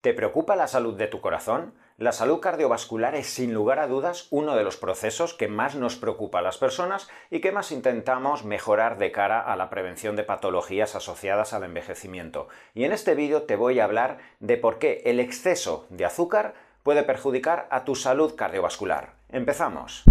¿Te preocupa la salud de tu corazón? La salud cardiovascular es sin lugar a dudas uno de los procesos que más nos preocupa a las personas y que más intentamos mejorar de cara a la prevención de patologías asociadas al envejecimiento. Y en este vídeo te voy a hablar de por qué el exceso de azúcar puede perjudicar a tu salud cardiovascular. Empezamos.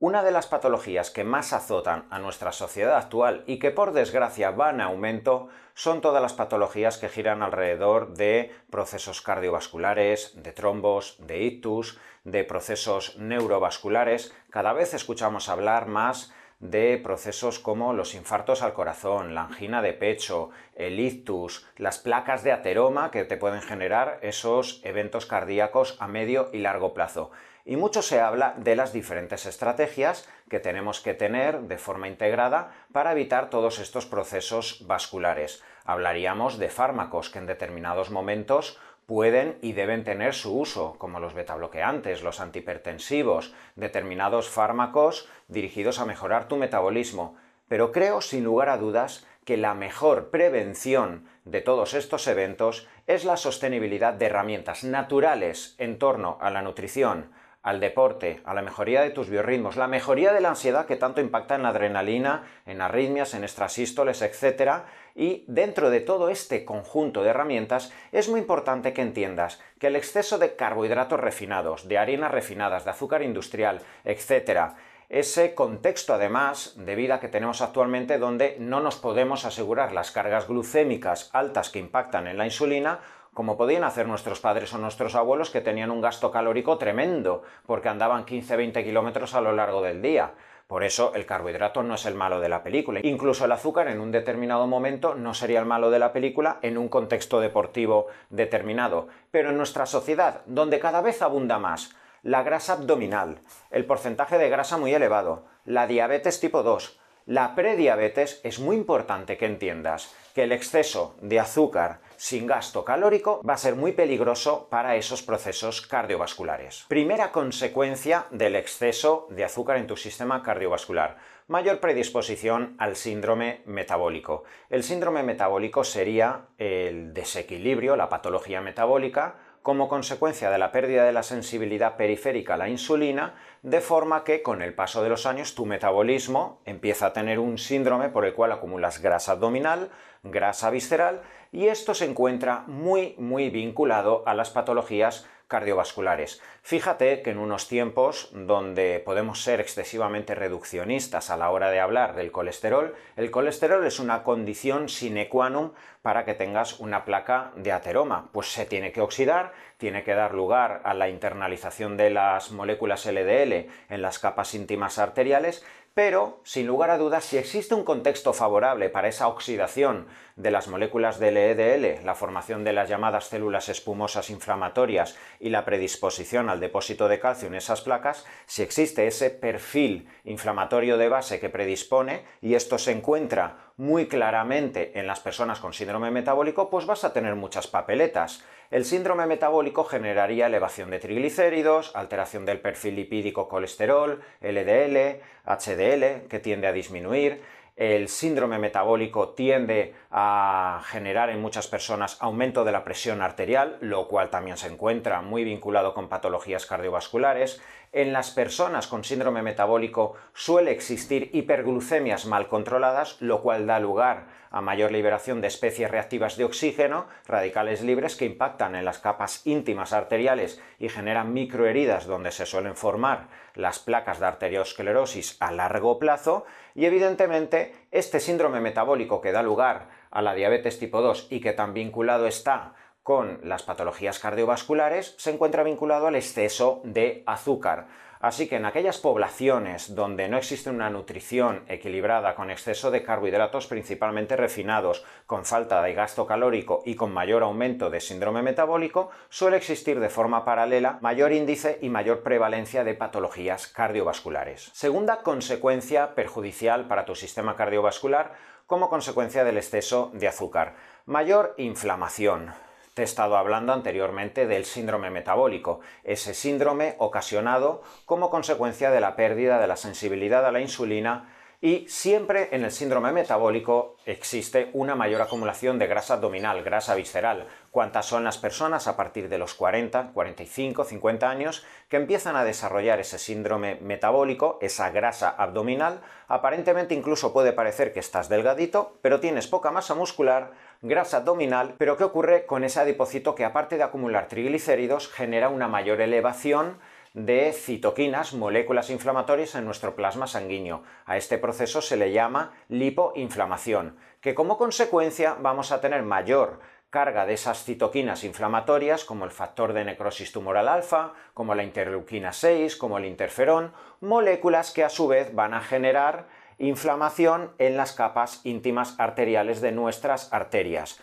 Una de las patologías que más azotan a nuestra sociedad actual y que por desgracia van en aumento son todas las patologías que giran alrededor de procesos cardiovasculares, de trombos, de ictus, de procesos neurovasculares. Cada vez escuchamos hablar más de procesos como los infartos al corazón, la angina de pecho, el ictus, las placas de ateroma que te pueden generar esos eventos cardíacos a medio y largo plazo y mucho se habla de las diferentes estrategias que tenemos que tener de forma integrada para evitar todos estos procesos vasculares. Hablaríamos de fármacos que en determinados momentos pueden y deben tener su uso, como los betabloqueantes, los antihipertensivos, determinados fármacos dirigidos a mejorar tu metabolismo. Pero creo, sin lugar a dudas, que la mejor prevención de todos estos eventos es la sostenibilidad de herramientas naturales en torno a la nutrición, al deporte, a la mejoría de tus biorritmos, la mejoría de la ansiedad que tanto impacta en la adrenalina, en arritmias, en extrasístoles, etc. Y dentro de todo este conjunto de herramientas es muy importante que entiendas que el exceso de carbohidratos refinados, de harinas refinadas, de azúcar industrial, etc., ese contexto además de vida que tenemos actualmente donde no nos podemos asegurar las cargas glucémicas altas que impactan en la insulina como podían hacer nuestros padres o nuestros abuelos que tenían un gasto calórico tremendo, porque andaban 15-20 kilómetros a lo largo del día. Por eso el carbohidrato no es el malo de la película. Incluso el azúcar en un determinado momento no sería el malo de la película en un contexto deportivo determinado. Pero en nuestra sociedad, donde cada vez abunda más la grasa abdominal, el porcentaje de grasa muy elevado, la diabetes tipo 2, la prediabetes, es muy importante que entiendas que el exceso de azúcar sin gasto calórico va a ser muy peligroso para esos procesos cardiovasculares. Primera consecuencia del exceso de azúcar en tu sistema cardiovascular mayor predisposición al síndrome metabólico. El síndrome metabólico sería el desequilibrio, la patología metabólica, como consecuencia de la pérdida de la sensibilidad periférica a la insulina, de forma que con el paso de los años tu metabolismo empieza a tener un síndrome por el cual acumulas grasa abdominal, grasa visceral, y esto se encuentra muy muy vinculado a las patologías cardiovasculares. Fíjate que en unos tiempos donde podemos ser excesivamente reduccionistas a la hora de hablar del colesterol, el colesterol es una condición sine qua non para que tengas una placa de ateroma, pues se tiene que oxidar, tiene que dar lugar a la internalización de las moléculas LDL en las capas íntimas arteriales pero, sin lugar a dudas, si existe un contexto favorable para esa oxidación de las moléculas del LDL, la formación de las llamadas células espumosas inflamatorias y la predisposición al depósito de calcio en esas placas, si existe ese perfil inflamatorio de base que predispone y esto se encuentra muy claramente en las personas con síndrome metabólico, pues vas a tener muchas papeletas. El síndrome metabólico generaría elevación de triglicéridos, alteración del perfil lipídico colesterol, LDL, HDL, que tiende a disminuir, el síndrome metabólico tiende a generar en muchas personas aumento de la presión arterial, lo cual también se encuentra muy vinculado con patologías cardiovasculares. En las personas con síndrome metabólico suele existir hiperglucemias mal controladas, lo cual da lugar a mayor liberación de especies reactivas de oxígeno, radicales libres que impactan en las capas íntimas arteriales y generan microheridas donde se suelen formar las placas de arteriosclerosis a largo plazo. Y evidentemente este síndrome metabólico que da lugar a la diabetes tipo 2 y que tan vinculado está con las patologías cardiovasculares se encuentra vinculado al exceso de azúcar. Así que en aquellas poblaciones donde no existe una nutrición equilibrada con exceso de carbohidratos principalmente refinados, con falta de gasto calórico y con mayor aumento de síndrome metabólico, suele existir de forma paralela mayor índice y mayor prevalencia de patologías cardiovasculares. Segunda consecuencia perjudicial para tu sistema cardiovascular como consecuencia del exceso de azúcar. Mayor inflamación. Te he estado hablando anteriormente del síndrome metabólico, ese síndrome ocasionado como consecuencia de la pérdida de la sensibilidad a la insulina Y siempre en el síndrome metabólico existe una mayor acumulación de grasa abdominal, grasa visceral. ¿Cuántas son las personas a partir de los 40, 45, 50 años que empiezan a desarrollar ese síndrome metabólico, esa grasa abdominal? Aparentemente incluso puede parecer que estás delgadito, pero tienes poca masa muscular, grasa abdominal, pero ¿qué ocurre con ese adipocito que aparte de acumular triglicéridos genera una mayor elevación de citoquinas, moléculas inflamatorias en nuestro plasma sanguíneo. A este proceso se le llama lipoinflamación, que como consecuencia vamos a tener mayor carga de esas citoquinas inflamatorias como el factor de necrosis tumoral alfa, como la interleuquina 6, como el interferón, moléculas que a su vez van a generar inflamación en las capas íntimas arteriales de nuestras arterias.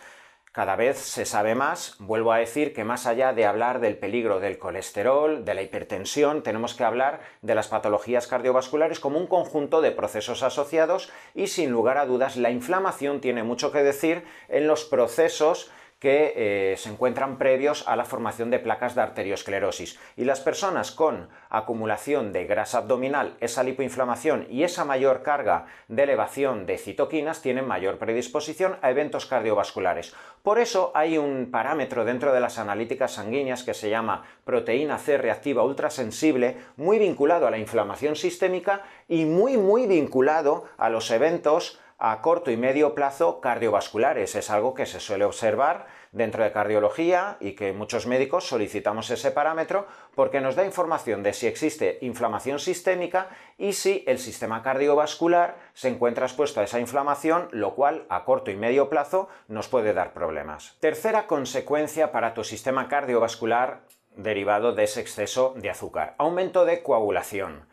Cada vez se sabe más, vuelvo a decir que más allá de hablar del peligro del colesterol, de la hipertensión, tenemos que hablar de las patologías cardiovasculares como un conjunto de procesos asociados y sin lugar a dudas la inflamación tiene mucho que decir en los procesos que eh, se encuentran previos a la formación de placas de arteriosclerosis. Y las personas con acumulación de grasa abdominal, esa lipoinflamación y esa mayor carga de elevación de citoquinas tienen mayor predisposición a eventos cardiovasculares. Por eso hay un parámetro dentro de las analíticas sanguíneas que se llama proteína C reactiva ultrasensible, muy vinculado a la inflamación sistémica y muy muy vinculado a los eventos a corto y medio plazo cardiovasculares. Es algo que se suele observar dentro de cardiología y que muchos médicos solicitamos ese parámetro porque nos da información de si existe inflamación sistémica y si el sistema cardiovascular se encuentra expuesto a esa inflamación, lo cual a corto y medio plazo nos puede dar problemas. Tercera consecuencia para tu sistema cardiovascular derivado de ese exceso de azúcar, aumento de coagulación.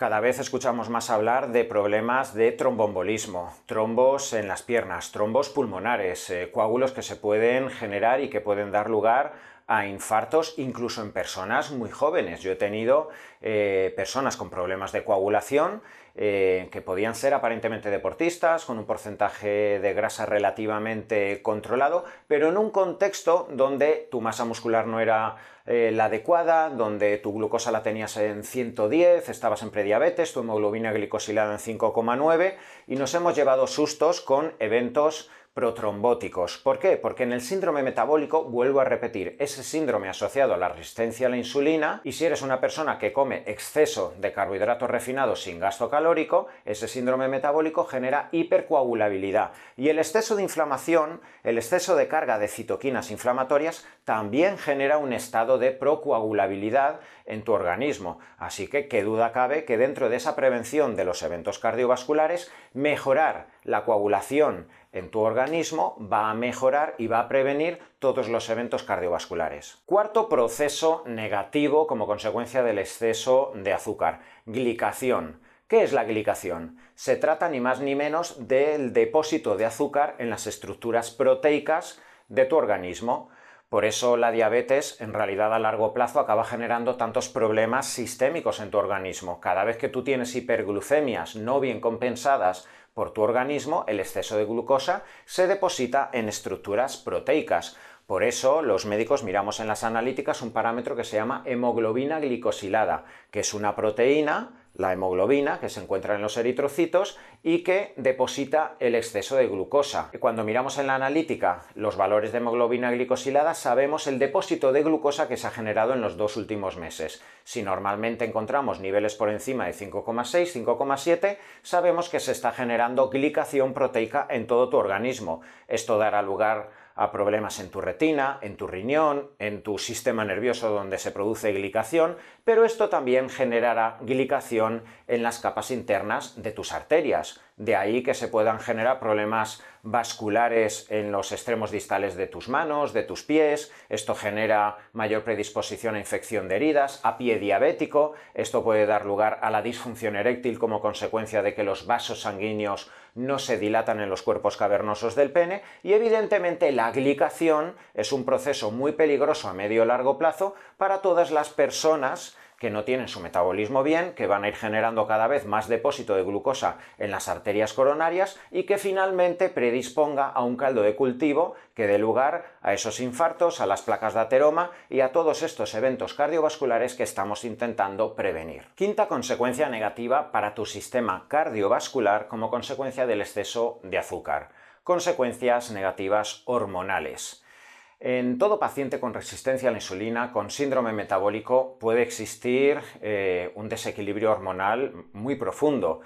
Cada vez escuchamos más hablar de problemas de trombombolismo, trombos en las piernas, trombos pulmonares, eh, coágulos que se pueden generar y que pueden dar lugar a infartos incluso en personas muy jóvenes. Yo he tenido eh, personas con problemas de coagulación eh, que podían ser aparentemente deportistas, con un porcentaje de grasa relativamente controlado, pero en un contexto donde tu masa muscular no era eh, la adecuada, donde tu glucosa la tenías en 110, estabas en prediabetes, tu hemoglobina glicosilada en 5,9 y nos hemos llevado sustos con eventos protrombóticos. ¿Por qué? Porque en el síndrome metabólico, vuelvo a repetir, ese síndrome asociado a la resistencia a la insulina, y si eres una persona que come exceso de carbohidratos refinados sin gasto calórico, ese síndrome metabólico genera hipercoagulabilidad. Y el exceso de inflamación, el exceso de carga de citoquinas inflamatorias, también genera un estado de procoagulabilidad en tu organismo. Así que qué duda cabe que dentro de esa prevención de los eventos cardiovasculares, mejorar la coagulación en tu organismo va a mejorar y va a prevenir todos los eventos cardiovasculares. Cuarto proceso negativo como consecuencia del exceso de azúcar, glicación. ¿Qué es la glicación? Se trata ni más ni menos del depósito de azúcar en las estructuras proteicas de tu organismo. Por eso la diabetes en realidad a largo plazo acaba generando tantos problemas sistémicos en tu organismo. Cada vez que tú tienes hiperglucemias no bien compensadas por tu organismo, el exceso de glucosa se deposita en estructuras proteicas. Por eso los médicos miramos en las analíticas un parámetro que se llama hemoglobina glicosilada, que es una proteína la hemoglobina que se encuentra en los eritrocitos y que deposita el exceso de glucosa. Cuando miramos en la analítica los valores de hemoglobina glicosilada sabemos el depósito de glucosa que se ha generado en los dos últimos meses. Si normalmente encontramos niveles por encima de 5,6, 5,7, sabemos que se está generando glicación proteica en todo tu organismo. Esto dará lugar a problemas en tu retina, en tu riñón, en tu sistema nervioso donde se produce glicación, pero esto también generará glicación en las capas internas de tus arterias. De ahí que se puedan generar problemas vasculares en los extremos distales de tus manos, de tus pies, esto genera mayor predisposición a infección de heridas, a pie diabético, esto puede dar lugar a la disfunción eréctil como consecuencia de que los vasos sanguíneos no se dilatan en los cuerpos cavernosos del pene. Y evidentemente la glicación es un proceso muy peligroso a medio o largo plazo para todas las personas que no tienen su metabolismo bien, que van a ir generando cada vez más depósito de glucosa en las arterias coronarias y que finalmente predisponga a un caldo de cultivo que dé lugar a esos infartos, a las placas de ateroma y a todos estos eventos cardiovasculares que estamos intentando prevenir. Quinta consecuencia negativa para tu sistema cardiovascular como consecuencia del exceso de azúcar. Consecuencias negativas hormonales. En todo paciente con resistencia a la insulina, con síndrome metabólico, puede existir eh, un desequilibrio hormonal muy profundo.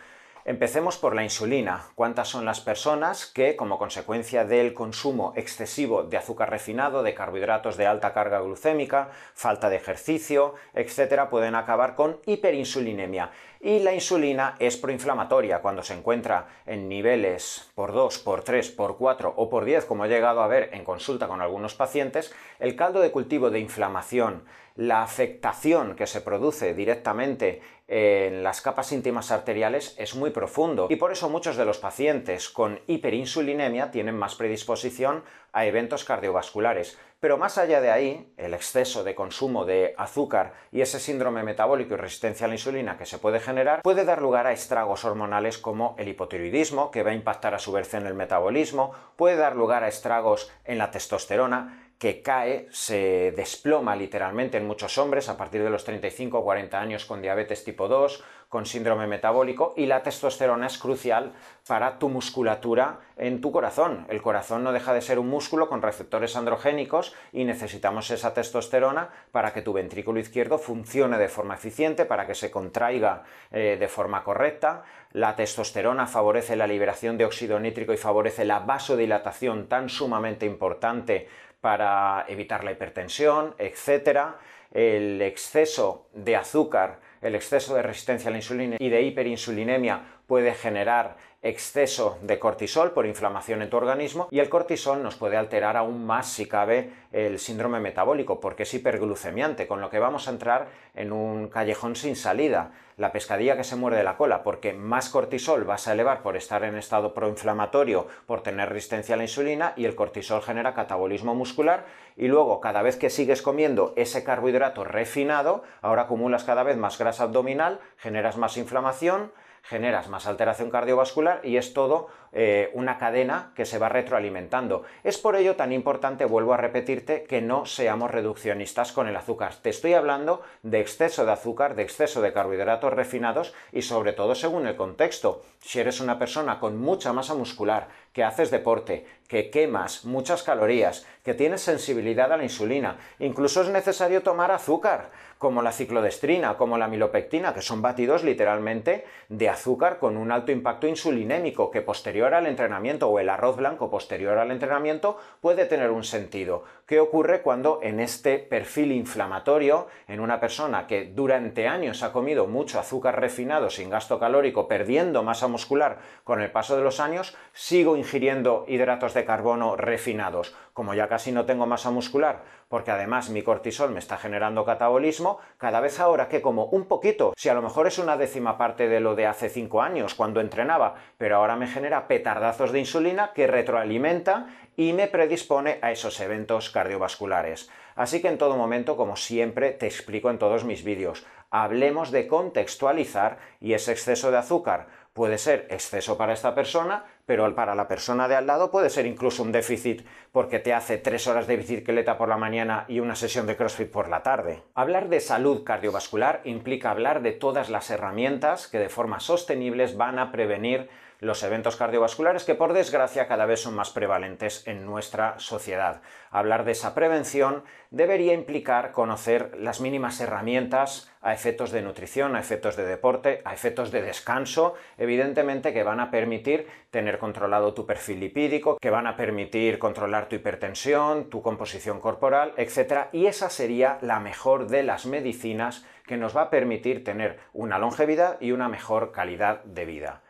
Empecemos por la insulina. ¿Cuántas son las personas que, como consecuencia del consumo excesivo de azúcar refinado, de carbohidratos de alta carga glucémica, falta de ejercicio, etcétera, pueden acabar con hiperinsulinemia? Y la insulina es proinflamatoria cuando se encuentra en niveles por 2, por 3, por 4 o por 10, como he llegado a ver en consulta con algunos pacientes, el caldo de cultivo de inflamación, la afectación que se produce directamente en las capas íntimas arteriales es muy profundo y por eso muchos de los pacientes con hiperinsulinemia tienen más predisposición a eventos cardiovasculares. Pero más allá de ahí, el exceso de consumo de azúcar y ese síndrome metabólico y resistencia a la insulina que se puede generar puede dar lugar a estragos hormonales como el hipotiroidismo, que va a impactar a su vez en el metabolismo, puede dar lugar a estragos en la testosterona, que cae, se desploma literalmente en muchos hombres a partir de los 35 o 40 años con diabetes tipo 2, con síndrome metabólico y la testosterona es crucial para tu musculatura en tu corazón. El corazón no deja de ser un músculo con receptores androgénicos y necesitamos esa testosterona para que tu ventrículo izquierdo funcione de forma eficiente, para que se contraiga eh, de forma correcta. La testosterona favorece la liberación de óxido nítrico y favorece la vasodilatación tan sumamente importante para evitar la hipertensión, etc. El exceso de azúcar, el exceso de resistencia a la insulina y de hiperinsulinemia puede generar exceso de cortisol por inflamación en tu organismo y el cortisol nos puede alterar aún más si cabe el síndrome metabólico porque es hiperglucemiante, con lo que vamos a entrar en un callejón sin salida. La pescadilla que se muerde la cola porque más cortisol vas a elevar por estar en estado proinflamatorio, por tener resistencia a la insulina y el cortisol genera catabolismo muscular y luego cada vez que sigues comiendo ese carbohidrato refinado, ahora acumulas cada vez más grasa abdominal, generas más inflamación, generas más alteración cardiovascular y es todo eh, una cadena que se va retroalimentando. Es por ello tan importante, vuelvo a repetirte, que no seamos reduccionistas con el azúcar. Te estoy hablando de exceso de azúcar, de exceso de carbohidratos refinados y sobre todo según el contexto. Si eres una persona con mucha masa muscular, que haces deporte, que quemas muchas calorías, que tienes sensibilidad a la insulina, incluso es necesario tomar azúcar, como la ciclodestrina, como la milopectina, que son batidos literalmente de azúcar con un alto impacto insulinémico que posterior al entrenamiento o el arroz blanco posterior al entrenamiento puede tener un sentido. ¿Qué ocurre cuando en este perfil inflamatorio, en una persona que durante años ha comido mucho azúcar refinado sin gasto calórico, perdiendo masa muscular con el paso de los años, sigo ingiriendo hidratos de carbono refinados? Como ya casi no tengo masa muscular, porque además mi cortisol me está generando catabolismo, cada vez ahora que como un poquito, si a lo mejor es una décima parte de lo de hace 5 años cuando entrenaba, pero ahora me genera petardazos de insulina que retroalimenta y me predispone a esos eventos cardiovasculares. Así que en todo momento, como siempre te explico en todos mis vídeos, hablemos de contextualizar y ese exceso de azúcar puede ser exceso para esta persona, pero para la persona de al lado puede ser incluso un déficit porque te hace tres horas de bicicleta por la mañana y una sesión de CrossFit por la tarde. Hablar de salud cardiovascular implica hablar de todas las herramientas que de forma sostenibles van a prevenir los eventos cardiovasculares que por desgracia cada vez son más prevalentes en nuestra sociedad. Hablar de esa prevención debería implicar conocer las mínimas herramientas a efectos de nutrición, a efectos de deporte, a efectos de descanso, evidentemente que van a permitir tener controlado tu perfil lipídico, que van a permitir controlar tu hipertensión, tu composición corporal, etc. Y esa sería la mejor de las medicinas que nos va a permitir tener una longevidad y una mejor calidad de vida.